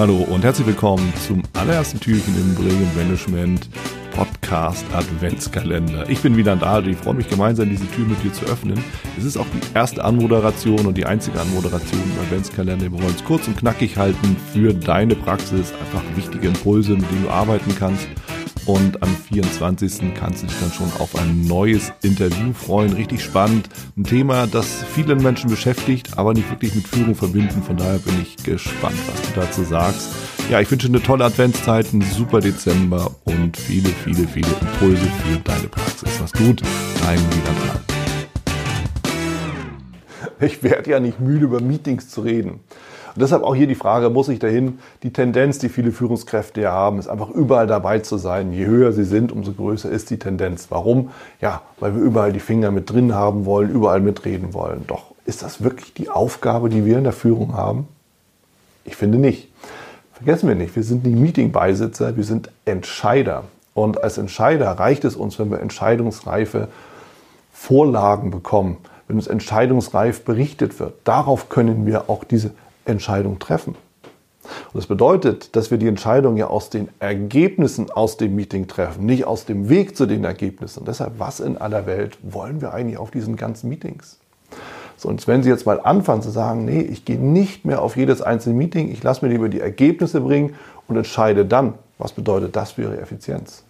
Hallo und herzlich willkommen zum allerersten Türchen im Brilliant Management Podcast Adventskalender. Ich bin Wieland Adel, ich freue mich gemeinsam diese Tür mit dir zu öffnen. Es ist auch die erste Anmoderation und die einzige Anmoderation im Adventskalender. Wir wollen es kurz und knackig halten für deine Praxis, einfach wichtige Impulse, mit denen du arbeiten kannst. Und am 24. kannst du dich dann schon auf ein neues Interview freuen. Richtig spannend. Ein Thema, das viele Menschen beschäftigt, aber nicht wirklich mit Führung verbinden. Von daher bin ich gespannt, was du dazu sagst. Ja, ich wünsche eine tolle Adventszeit, einen super Dezember und viele, viele, viele Impulse für deine Praxis. Was gut, dein dran. Ich werde ja nicht müde, über Meetings zu reden. Und deshalb auch hier die Frage, muss ich dahin? Die Tendenz, die viele Führungskräfte ja haben, ist einfach überall dabei zu sein. Je höher sie sind, umso größer ist die Tendenz. Warum? Ja, weil wir überall die Finger mit drin haben wollen, überall mitreden wollen. Doch ist das wirklich die Aufgabe, die wir in der Führung haben? Ich finde nicht. Vergessen wir nicht, wir sind nicht Meetingbeisitzer, wir sind Entscheider. Und als Entscheider reicht es uns, wenn wir entscheidungsreife Vorlagen bekommen, wenn uns entscheidungsreif berichtet wird. Darauf können wir auch diese Entscheidung treffen. Und das bedeutet, dass wir die Entscheidung ja aus den Ergebnissen aus dem Meeting treffen, nicht aus dem Weg zu den Ergebnissen. Und deshalb, was in aller Welt wollen wir eigentlich auf diesen ganzen Meetings? So, und wenn Sie jetzt mal anfangen zu sagen, nee, ich gehe nicht mehr auf jedes einzelne Meeting, ich lasse mir lieber die Ergebnisse bringen und entscheide dann, was bedeutet das für Ihre Effizienz?